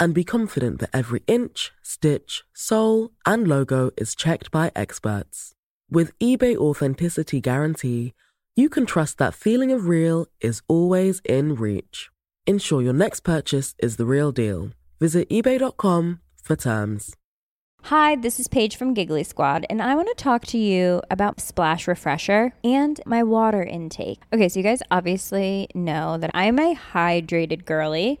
and be confident that every inch, stitch, sole, and logo is checked by experts. With eBay Authenticity Guarantee, you can trust that feeling of real is always in reach. Ensure your next purchase is the real deal. Visit eBay.com for terms. Hi, this is Paige from Giggly Squad, and I want to talk to you about Splash Refresher and my water intake. Okay, so you guys obviously know that I'm a hydrated girly,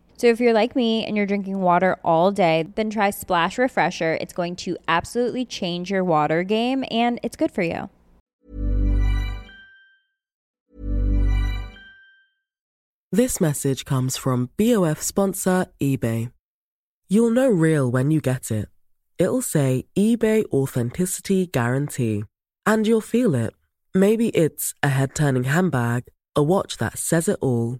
So if you're like me and you're drinking water all day, then try Splash Refresher. It's going to absolutely change your water game and it's good for you. This message comes from BOF sponsor eBay. You'll know real when you get it. It'll say eBay Authenticity Guarantee. And you'll feel it. Maybe it's a head turning handbag, a watch that says it all,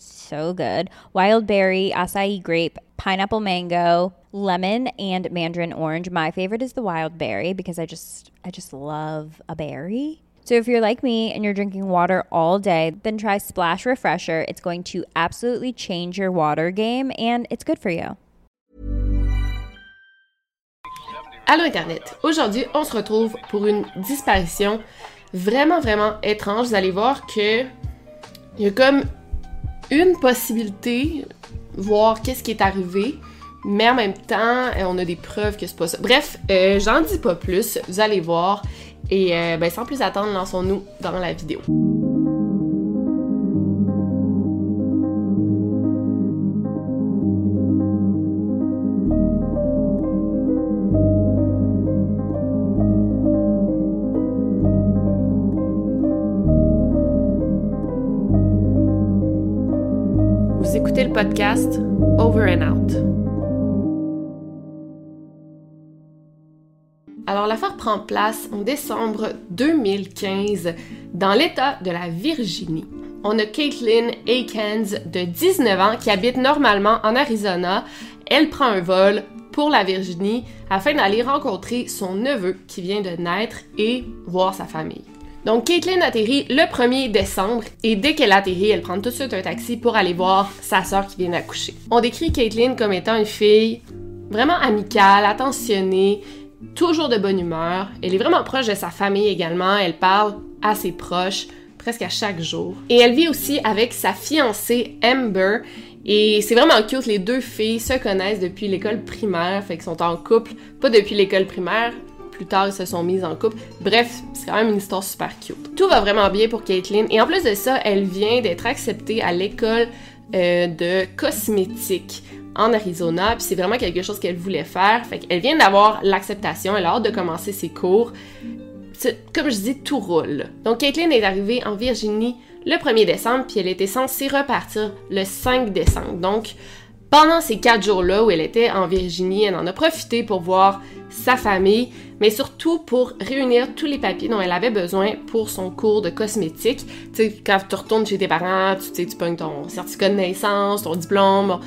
so good wild berry, acai grape, pineapple mango, lemon, and mandarin orange. My favorite is the wild berry because I just I just love a berry. So if you're like me and you're drinking water all day, then try Splash Refresher. It's going to absolutely change your water game and it's good for you. Allô Internet! Aujourd'hui, on se retrouve pour une disparition vraiment, vraiment étrange. Vous allez voir que il y a comme une possibilité, voir qu'est-ce qui est arrivé, mais en même temps, euh, on a des preuves que c'est pas. Bref, euh, j'en dis pas plus, vous allez voir. Et euh, ben, sans plus attendre, lançons-nous dans la vidéo. Alors l'affaire prend place en décembre 2015 dans l'État de la Virginie. On a Caitlin Akins de 19 ans qui habite normalement en Arizona. Elle prend un vol pour la Virginie afin d'aller rencontrer son neveu qui vient de naître et voir sa famille. Donc, Caitlin atterrit le 1er décembre et dès qu'elle atterrit, elle prend tout de suite un taxi pour aller voir sa sœur qui vient d'accoucher. On décrit Caitlin comme étant une fille vraiment amicale, attentionnée, toujours de bonne humeur. Elle est vraiment proche de sa famille également. Elle parle à ses proches presque à chaque jour. Et elle vit aussi avec sa fiancée Amber. Et c'est vraiment cute, les deux filles se connaissent depuis l'école primaire, fait qu'ils sont en couple, pas depuis l'école primaire, plus tard, ils se sont mis en couple. Bref, c'est quand même une histoire super cute. Tout va vraiment bien pour Caitlyn. Et en plus de ça, elle vient d'être acceptée à l'école euh, de cosmétique en Arizona. Puis c'est vraiment quelque chose qu'elle voulait faire. Fait qu'elle vient d'avoir l'acceptation. Elle a hâte de commencer ses cours. Comme je dis, tout roule. Donc Caitlyn est arrivée en Virginie le 1er décembre, puis elle était censée repartir le 5 décembre. Donc, pendant ces quatre jours-là où elle était en Virginie, elle en a profité pour voir sa famille, mais surtout pour réunir tous les papiers dont elle avait besoin pour son cours de cosmétique. Tu sais, quand tu retournes chez tes parents, tu tu pognes ton certificat de naissance, ton diplôme.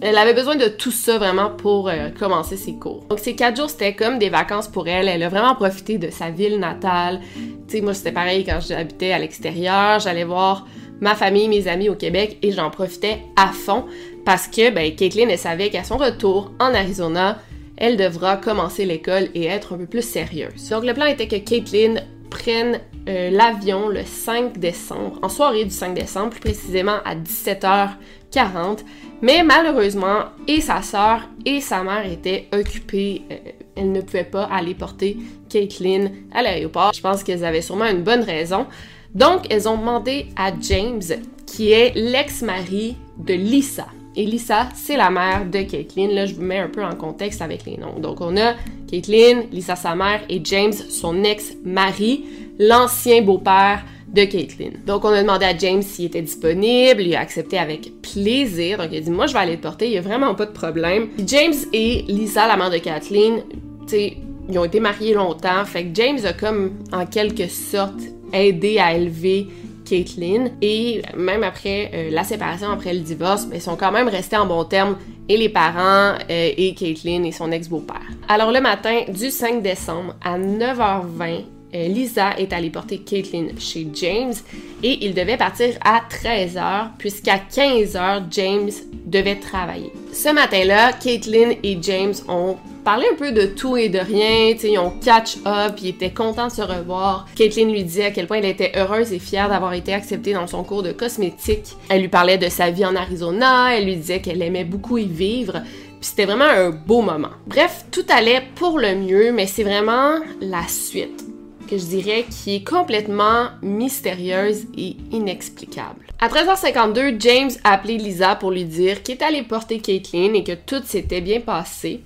elle avait besoin de tout ça vraiment pour euh, commencer ses cours. Donc ces quatre jours, c'était comme des vacances pour elle. Elle a vraiment profité de sa ville natale. Tu sais, moi, c'était pareil quand j'habitais à l'extérieur. J'allais voir ma famille, mes amis au Québec et j'en profitais à fond parce que ben, Caitlin, savait qu'à son retour en Arizona, elle devra commencer l'école et être un peu plus sérieuse. Donc le plan était que Caitlin prenne euh, l'avion le 5 décembre, en soirée du 5 décembre, plus précisément à 17h40. Mais malheureusement, et sa sœur et sa mère étaient occupées. Euh, elles ne pouvaient pas aller porter Caitlin à l'aéroport. Je pense qu'elles avaient sûrement une bonne raison. Donc, elles ont demandé à James, qui est l'ex-mari de Lisa. Et Lisa, c'est la mère de Caitlin. Là, je vous mets un peu en contexte avec les noms. Donc, on a Caitlin, Lisa, sa mère, et James, son ex-mari, l'ancien beau-père de Caitlin. Donc, on a demandé à James s'il était disponible. Il a accepté avec plaisir. Donc, il a dit Moi, je vais aller te porter. Il n'y a vraiment pas de problème. James et Lisa, la mère de Caitlin, tu sais, ils ont été mariés longtemps. Fait que James a comme, en quelque sorte, aidé à élever Caitlyn. Et même après euh, la séparation, après le divorce, ben, ils sont quand même restés en bon terme et les parents euh, et Caitlyn et son ex-beau-père. Alors le matin du 5 décembre à 9h20, euh, Lisa est allée porter Caitlyn chez James et il devait partir à 13h puisqu'à 15h, James devait travailler. Ce matin-là, Caitlyn et James ont parlé un peu de tout et de rien, ils ont catch up, ils étaient contents de se revoir. Caitlyn lui dit à quel point elle était heureuse et fière d'avoir été acceptée dans son cours de cosmétique. Elle lui parlait de sa vie en Arizona, elle lui disait qu'elle aimait beaucoup y vivre. Puis c'était vraiment un beau moment. Bref, tout allait pour le mieux, mais c'est vraiment la suite que je dirais qui est complètement mystérieuse et inexplicable. À 13h52, James a appelé Lisa pour lui dire qu'il est allé porter Caitlyn et que tout s'était bien passé.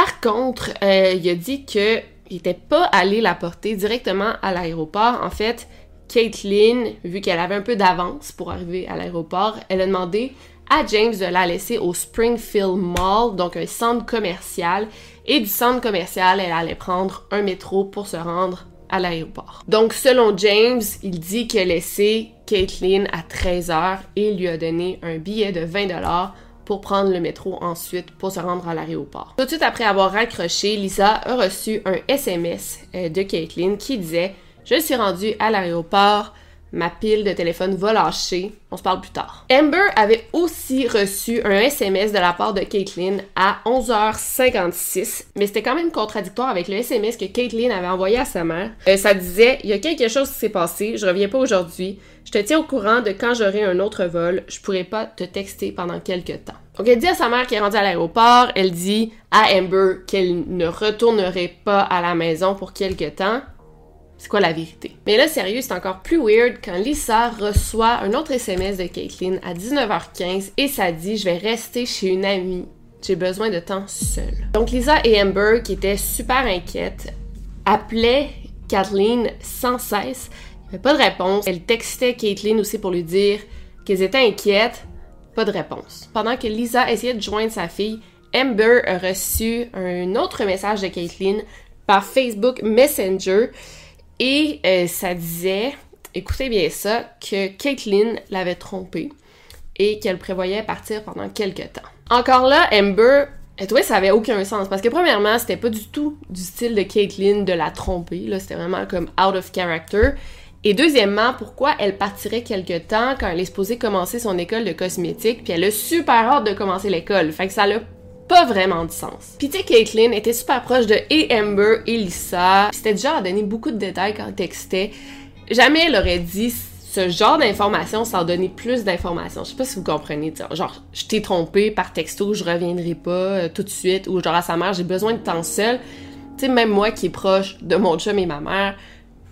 Par contre, euh, il a dit qu'il n'était pas allé la porter directement à l'aéroport. En fait, Caitlyn, vu qu'elle avait un peu d'avance pour arriver à l'aéroport, elle a demandé à James de la laisser au Springfield Mall, donc un centre commercial. Et du centre commercial, elle allait prendre un métro pour se rendre à l'aéroport. Donc, selon James, il dit qu'il a laissé Caitlyn à 13h et lui a donné un billet de 20 pour prendre le métro ensuite pour se rendre à l'aéroport. Tout de suite après avoir raccroché, Lisa a reçu un SMS euh, de Caitlin qui disait Je suis rendue à l'aéroport, ma pile de téléphone va lâcher, on se parle plus tard. Amber avait aussi reçu un SMS de la part de Caitlin à 11h56, mais c'était quand même contradictoire avec le SMS que Caitlin avait envoyé à sa mère. Euh, ça disait Il y a quelque chose qui s'est passé, je reviens pas aujourd'hui. Je te tiens au courant de quand j'aurai un autre vol. Je pourrai pas te texter pendant quelques temps. Donc, elle dit à sa mère qu'elle est rendue à l'aéroport. Elle dit à Amber qu'elle ne retournerait pas à la maison pour quelques temps. C'est quoi la vérité? Mais là, sérieux, c'est encore plus weird quand Lisa reçoit un autre SMS de Caitlin à 19h15 et ça dit Je vais rester chez une amie. J'ai besoin de temps seul. Donc, Lisa et Amber, qui étaient super inquiètes, appelaient Kathleen sans cesse pas de réponse. Elle textait Caitlin aussi pour lui dire qu'elles étaient inquiètes. Pas de réponse. Pendant que Lisa essayait de joindre sa fille, Amber a reçu un autre message de Caitlin par Facebook Messenger et euh, ça disait, écoutez bien ça, que Caitlin l'avait trompée et qu'elle prévoyait partir pendant quelques temps. Encore là, Amber elle trouvait que ça avait aucun sens parce que premièrement, c'était pas du tout du style de Caitlyn de la tromper, là, c'était vraiment comme out of character. Et deuxièmement, pourquoi elle partirait quelque temps quand elle est supposée commencer son école de cosmétique, puis elle a super hâte de commencer l'école. Fait que ça n'a pas vraiment de sens. Puis tu sais, Caitlyn était super proche de et Amber et Lisa. C'était déjà à donner beaucoup de détails quand elle textait. Jamais elle aurait dit ce genre d'informations sans donner plus d'informations. Je sais pas si vous comprenez. Genre, je t'ai trompé par texto, je reviendrai pas euh, tout de suite. Ou genre à sa mère, j'ai besoin de temps seul. Tu sais, même moi qui est proche de mon chum et ma mère,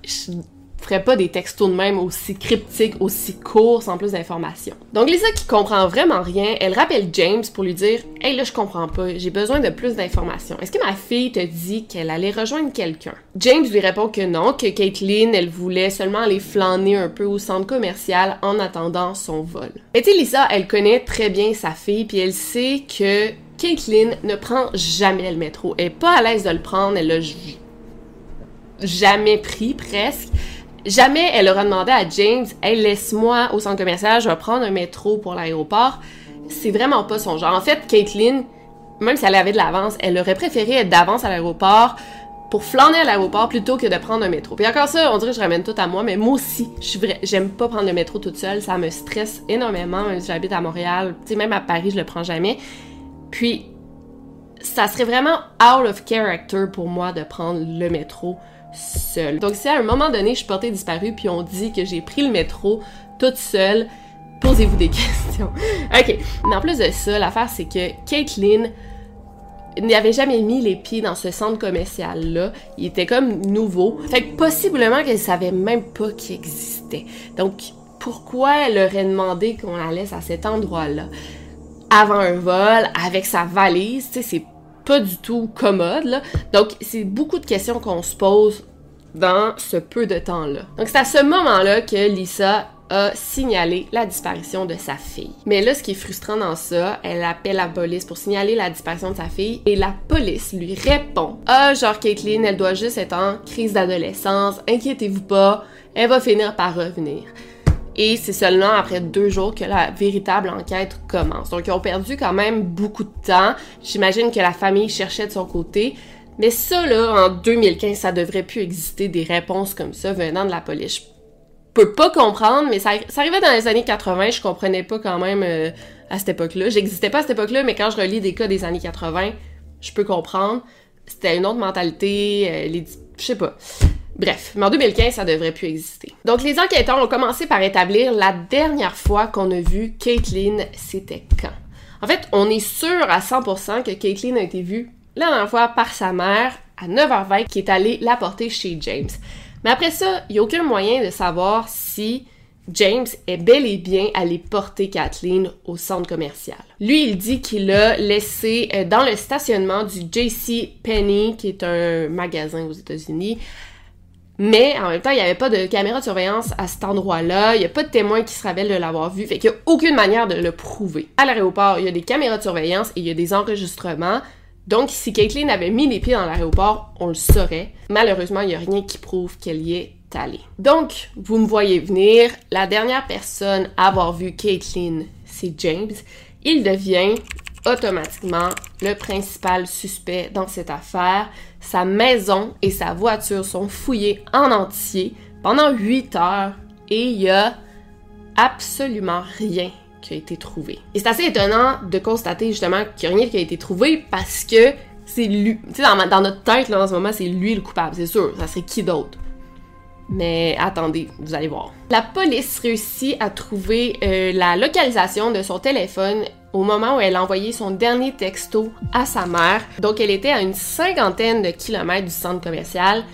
je ferait pas des textos de même aussi cryptiques, aussi courts, sans plus d'informations. Donc Lisa qui comprend vraiment rien, elle rappelle James pour lui dire « Hey là, je comprends pas, j'ai besoin de plus d'informations. Est-ce que ma fille te dit qu'elle allait rejoindre quelqu'un? » James lui répond que non, que Caitlin, elle voulait seulement aller flâner un peu au centre commercial en attendant son vol. Et tu Lisa, elle connaît très bien sa fille, puis elle sait que Caitlin ne prend jamais le métro. Elle est pas à l'aise de le prendre, elle l'a jamais pris presque. Jamais elle aura demandé à James Hey, laisse-moi au centre commercial, je vais prendre un métro pour l'aéroport. C'est vraiment pas son genre. En fait, Caitlin, même si elle avait de l'avance, elle aurait préféré être d'avance à l'aéroport pour flâner à l'aéroport plutôt que de prendre un métro. Puis encore ça, on dirait que je ramène tout à moi, mais moi aussi, j'aime pas prendre le métro toute seule, ça me stresse énormément, même si j'habite à Montréal, même à Paris, je le prends jamais. Puis, ça serait vraiment out of character pour moi de prendre le métro seule. Donc si à un moment donné je suis portée disparue puis on dit que j'ai pris le métro toute seule, posez-vous des questions. ok. Mais en plus de ça, l'affaire c'est que Caitlyn n'avait jamais mis les pieds dans ce centre commercial-là. Il était comme nouveau. Fait que possiblement qu'elle savait même pas qu'il existait. Donc, pourquoi elle aurait demandé qu'on la laisse à cet endroit-là? Avant un vol, avec sa valise, tu sais, c'est du tout commode. Donc, c'est beaucoup de questions qu'on se pose dans ce peu de temps-là. Donc, c'est à ce moment-là que Lisa a signalé la disparition de sa fille. Mais là, ce qui est frustrant dans ça, elle appelle la police pour signaler la disparition de sa fille et la police lui répond Ah, genre Caitlyn, elle doit juste être en crise d'adolescence, inquiétez-vous pas, elle va finir par revenir. Et c'est seulement après deux jours que la véritable enquête commence. Donc, ils ont perdu quand même beaucoup de temps. J'imagine que la famille cherchait de son côté. Mais ça, là, en 2015, ça devrait plus exister des réponses comme ça venant de la police. Je peux pas comprendre, mais ça, arrivait dans les années 80, je comprenais pas quand même euh, à cette époque-là. J'existais pas à cette époque-là, mais quand je relis des cas des années 80, je peux comprendre. C'était une autre mentalité, euh, les... je sais pas. Bref, mais en 2015, ça devrait plus exister. Donc, les enquêteurs ont commencé par établir la dernière fois qu'on a vu Caitlyn, c'était quand? En fait, on est sûr à 100% que Caitlyn a été vue la dernière fois par sa mère à 9h20 qui est allée la porter chez James. Mais après ça, il n'y a aucun moyen de savoir si James est bel et bien allé porter Kathleen au centre commercial. Lui, il dit qu'il l'a laissé euh, dans le stationnement du JC Penney, qui est un magasin aux États-Unis, mais en même temps, il n'y avait pas de caméra de surveillance à cet endroit-là. Il n'y a pas de témoin qui se rappelle de l'avoir vu. Fait qu'il n'y a aucune manière de le prouver. À l'aéroport, il y a des caméras de surveillance et il y a des enregistrements. Donc, si Caitlyn avait mis les pieds dans l'aéroport, on le saurait. Malheureusement, il n'y a rien qui prouve qu'elle y est allée. Donc, vous me voyez venir. La dernière personne à avoir vu Caitlyn, c'est James. Il devient automatiquement le principal suspect dans cette affaire. Sa maison et sa voiture sont fouillées en entier pendant 8 heures et il y a absolument rien qui a été trouvé. Et c'est assez étonnant de constater justement qu'il n'y a rien qui a été trouvé parce que c'est lui. Tu sais, dans, notre tête, là, en ce moment, c'est lui le coupable, c'est sûr. Ça serait qui d'autre? Mais attendez, vous allez voir. La police réussit à trouver euh, la localisation de son téléphone au moment où elle a envoyé son dernier texto à sa mère. Donc elle était à une cinquantaine de kilomètres du centre commercial,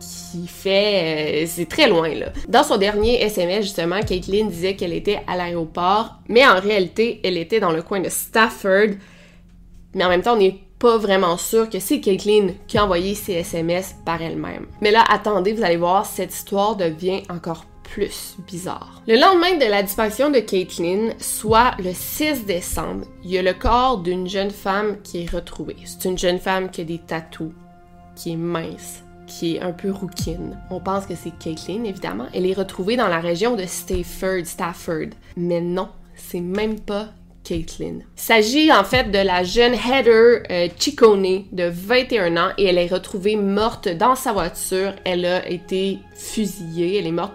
ce qui fait... Euh, c'est très loin là. Dans son dernier SMS justement, Caitlin disait qu'elle était à l'aéroport, mais en réalité elle était dans le coin de Stafford. Mais en même temps on n'est pas vraiment sûr que c'est Caitlin qui a envoyé ces SMS par elle-même. Mais là attendez, vous allez voir, cette histoire devient encore plus bizarre. Le lendemain de la disparition de Caitlin, soit le 6 décembre, il y a le corps d'une jeune femme qui est retrouvée. C'est une jeune femme qui a des tatous, qui est mince, qui est un peu rouquine. On pense que c'est Caitlin, évidemment. Elle est retrouvée dans la région de Stafford, Stafford. Mais non, c'est même pas Caitlin. Il s'agit en fait de la jeune Heather euh, de 21 ans et elle est retrouvée morte dans sa voiture. Elle a été fusillée, elle est morte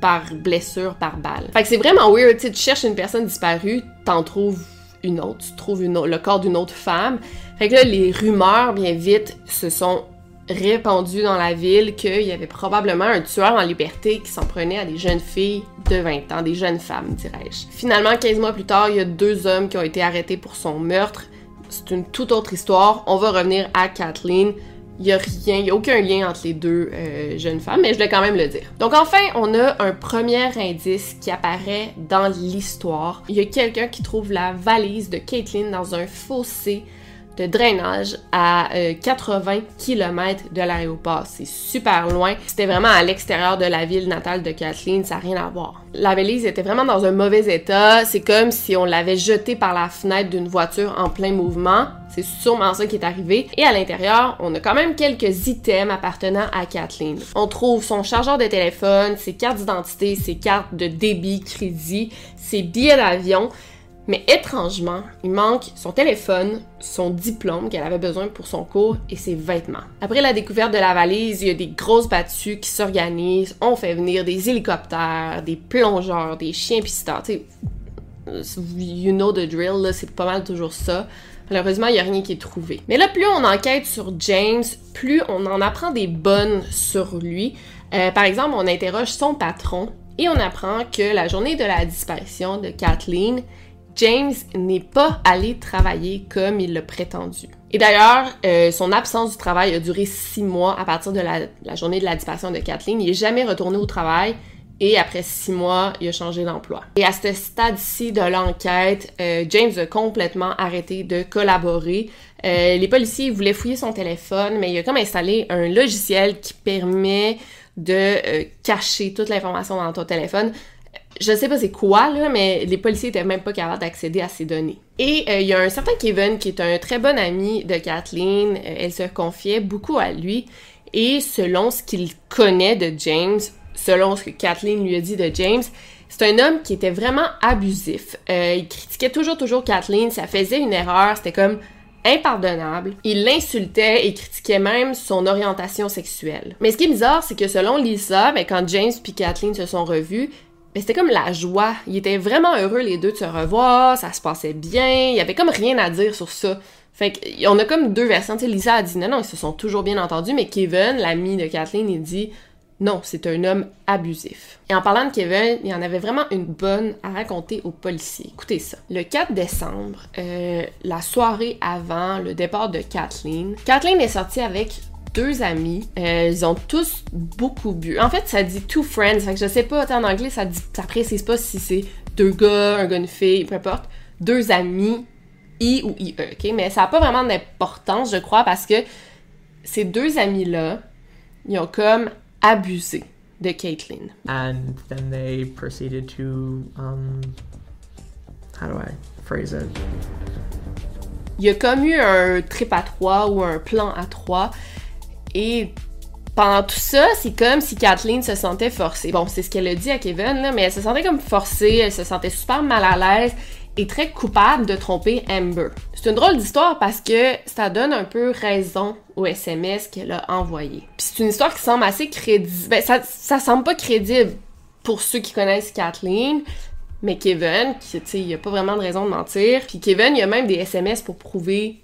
par blessure, par balle. Fait que c'est vraiment weird, tu cherches une personne disparue, t'en trouves une autre, tu trouves le corps d'une autre femme. Fait que là, les rumeurs, bien vite, se sont répandues dans la ville qu'il y avait probablement un tueur en liberté qui s'en prenait à des jeunes filles de 20 ans, des jeunes femmes, dirais-je. Finalement, 15 mois plus tard, il y a deux hommes qui ont été arrêtés pour son meurtre. C'est une toute autre histoire. On va revenir à Kathleen Il y a rien, il y a aucun lien entre les deux euh, jeunes femmes, mais je vais quand même le dire. Donc enfin, on a un premier indice qui apparaît dans l'histoire. Il y a quelqu'un qui trouve la valise de Caitlyn dans un fossé de drainage à 80 euh, km de l'aéroport. C'est super loin. C'était vraiment à l'extérieur de la ville natale de Kathleen, ça n'a rien à voir. La valise était vraiment dans un mauvais état. C'est comme si on l'avait jetée par la fenêtre d'une voiture en plein mouvement. C'est sûrement ça qui est arrivé. Et à l'intérieur, on a quand même quelques items appartenant à Kathleen. On trouve son chargeur de téléphone, ses cartes d'identité, ses cartes de débit, crédit, ses billets d'avion. Mais étrangement, il manque son téléphone, son diplôme qu'elle avait besoin pour son cours et ses vêtements. Après la découverte de la valise, il y a des grosses battues qui s'organisent. On fait venir des hélicoptères, des plongeurs, des chiens pisteurs. Tu you know the drill, c'est pas mal toujours ça. Malheureusement, il n'y a rien qui est trouvé. Mais là, plus on enquête sur James, plus on en apprend des bonnes sur lui. Euh, par exemple, on interroge son patron et on apprend que la journée de la disparition de Kathleen, James n'est pas allé travailler comme il l'a prétendu. Et d'ailleurs, euh, son absence du travail a duré six mois à partir de la, journée de la disparition de Kathleen. Il n'est jamais retourné au travail et après six mois, il a changé d'emploi. Et à ce stade-ci de l'enquête, euh, James a complètement arrêté de collaborer. Euh, les policiers voulaient fouiller son téléphone, mais il a comme installé un logiciel qui permet de cacher toute l'information dans ton téléphone je sais pas c'est quoi, là, mais les policiers étaient même pas capables d'accéder à ces données. Et euh, il y a un certain Kevin qui est un très bon ami de Kathleen. Euh, elle se confiait beaucoup à lui. Et selon ce qu'il connaît de James, selon ce que Kathleen lui a dit de James, c'est un homme qui était vraiment abusif. Euh, il critiquait toujours, toujours Kathleen. Ça faisait une erreur. C'était comme impardonnable. Il l'insultait et critiquait même son orientation sexuelle. Mais ce qui est bizarre, c'est que selon Lisa, ben, quand James et Kathleen se sont revus, mais c'était comme la joie. Ils étaient vraiment heureux les deux de se revoir, ça se passait bien, il y avait comme rien à dire sur ça. Fait qu'on a comme deux versions. Tu sais, Lisa a dit non, non, ils se sont toujours bien entendus, mais Kevin, l'ami de Kathleen, il dit non, c'est un homme abusif. Et en parlant de Kevin, il y en avait vraiment une bonne à raconter aux policiers. Écoutez ça. Le 4 décembre, euh, la soirée avant le départ de Kathleen, Kathleen est sortie avec deux amis. Euh, ils ont tous beaucoup bu. En fait, ça dit two friends. Fait que je sais pas, en anglais, ça, dit, ça précise pas si c'est deux gars, un gars, une fille, peu importe. Deux amis, I ou IE, ok? Mais ça a pas vraiment d'importance, je crois, parce que ces deux amis-là, ils ont comme abusé de Caitlyn. And then they proceeded to, um, how do I phrase it? Il y a comme eu un trip à trois ou un plan à trois et pendant tout ça, c'est comme si Kathleen se sentait forcée. Bon, c'est ce qu'elle a dit à Kevin, mais elle se sentait comme forcée, elle se sentait super mal à l'aise et très coupable de tromper Amber. C'est une drôle d'histoire parce que ça donne un peu raison au SMS qu'elle a envoyé. Puis c'est une histoire qui semble assez crédible. Ben, ça, semble pas crédible pour ceux qui connaissent Kathleen, mais Kevin, tu sais, il a pas vraiment de raison de mentir. Puis Kevin, il y a même des SMS pour prouver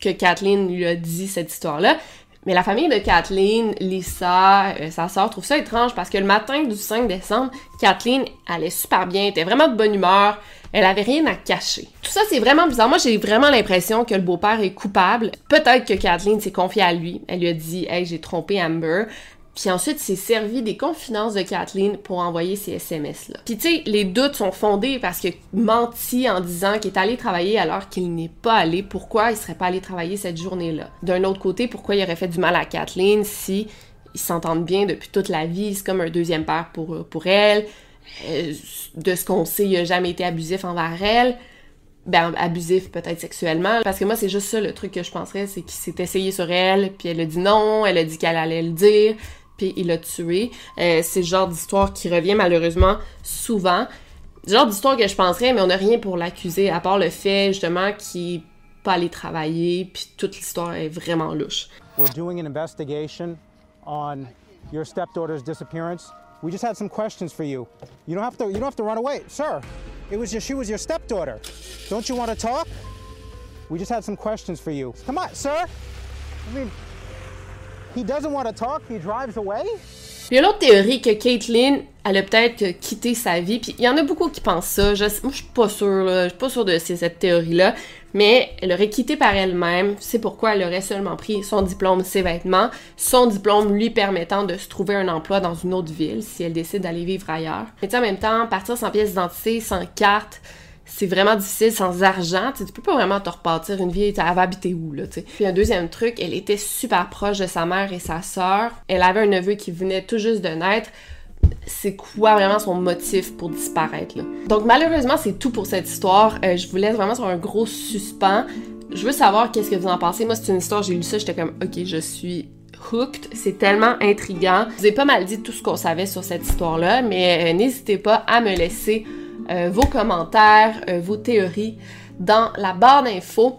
que Kathleen lui a dit cette histoire-là. Mais la famille de Kathleen, Lisa, euh, sa sœur, trouve ça étrange parce que le matin du 5 décembre, Kathleen allait super bien, était vraiment de bonne humeur, elle avait rien à cacher. Tout ça, c'est vraiment bizarre. Moi, j'ai vraiment l'impression que le beau-père est coupable. Peut-être que Kathleen s'est confiée à lui. Elle lui a dit, hey, j'ai trompé Amber. Puis ensuite, s'est servi des confidences de Kathleen pour envoyer ces SMS-là. Puis tu sais, les doutes sont fondés parce que menti en disant qu'il est allé travailler alors qu'il n'est pas allé. Pourquoi il serait pas allé travailler cette journée-là? D'un autre côté, pourquoi il aurait fait du mal à Kathleen si ils s'entendent bien depuis toute la vie? C'est comme un deuxième père pour, pour elle. Euh, de ce qu'on sait, il a jamais été abusif envers elle ben, abusif peut-être sexuellement. Parce que moi, c'est juste ça le truc que je penserais, c'est qu'il s'est essayé sur elle, puis elle a dit non, elle a dit qu'elle allait le dire, puis il l'a tué. Euh, c'est le genre d'histoire qui revient malheureusement souvent. Le genre d'histoire que je penserais, mais on n'a rien pour l'accuser, à part le fait justement qu'il n'est pas allé travailler, puis toute l'histoire est vraiment louche. We're doing an investigation on your stepdaughter's disappearance. We just had some questions for you. You don't have to you don't have to run away. Sir, it was your she was your stepdaughter. Don't you want to talk? We just had some questions for you. Come on, sir. I mean, He doesn't want to talk, he drives away. Il y a l'autre théorie que Caitlyn, elle a peut-être quitté sa vie, puis il y en a beaucoup qui pensent ça. Je, moi, je suis pas sûre, je suis pas sûre de cette théorie-là. mais elle aurait quitté par elle-même. C'est pourquoi elle aurait seulement pris son diplôme, ses vêtements, son diplôme lui permettant de se trouver un emploi dans une autre ville si elle décide d'aller vivre ailleurs. Mais en même temps, partir sans pièce d'identité, sans carte, c'est vraiment difficile sans argent. tu peux pas vraiment te repartir une vie. Elle va habiter où, là, tu Puis un deuxième truc, elle était super proche de sa mère et sa sœur. Elle avait un neveu qui venait tout juste de naître c'est quoi vraiment son motif pour disparaître. Donc malheureusement, c'est tout pour cette histoire. Euh, je vous laisse vraiment sur un gros suspens. Je veux savoir qu'est-ce que vous en pensez. Moi, c'est une histoire, j'ai lu ça, j'étais comme, ok, je suis hooked. C'est tellement intriguant. Je vous ai pas mal dit tout ce qu'on savait sur cette histoire-là, mais euh, n'hésitez pas à me laisser euh, vos commentaires, vos théories dans la barre d'infos.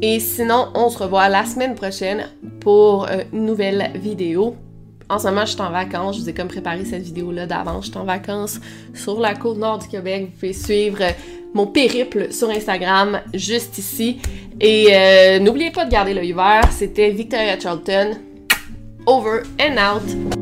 Et sinon, on se revoit la semaine prochaine pour une nouvelle vidéo. En ce moment, je suis en vacances. Je vous ai comme préparé cette vidéo-là d'avance. Je suis en vacances sur la côte nord du Québec. Vous pouvez suivre mon périple sur Instagram juste ici. Et euh, n'oubliez pas de garder l'œil vert. C'était Victoria Charlton. Over and out.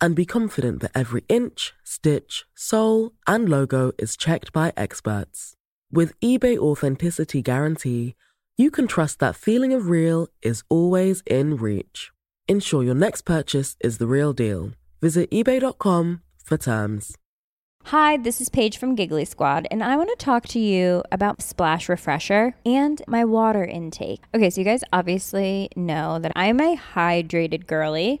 and be confident that every inch, stitch, sole, and logo is checked by experts. With eBay Authenticity Guarantee, you can trust that feeling of real is always in reach. Ensure your next purchase is the real deal. Visit eBay.com for terms. Hi, this is Paige from Giggly Squad, and I want to talk to you about Splash Refresher and my water intake. Okay, so you guys obviously know that I'm a hydrated girly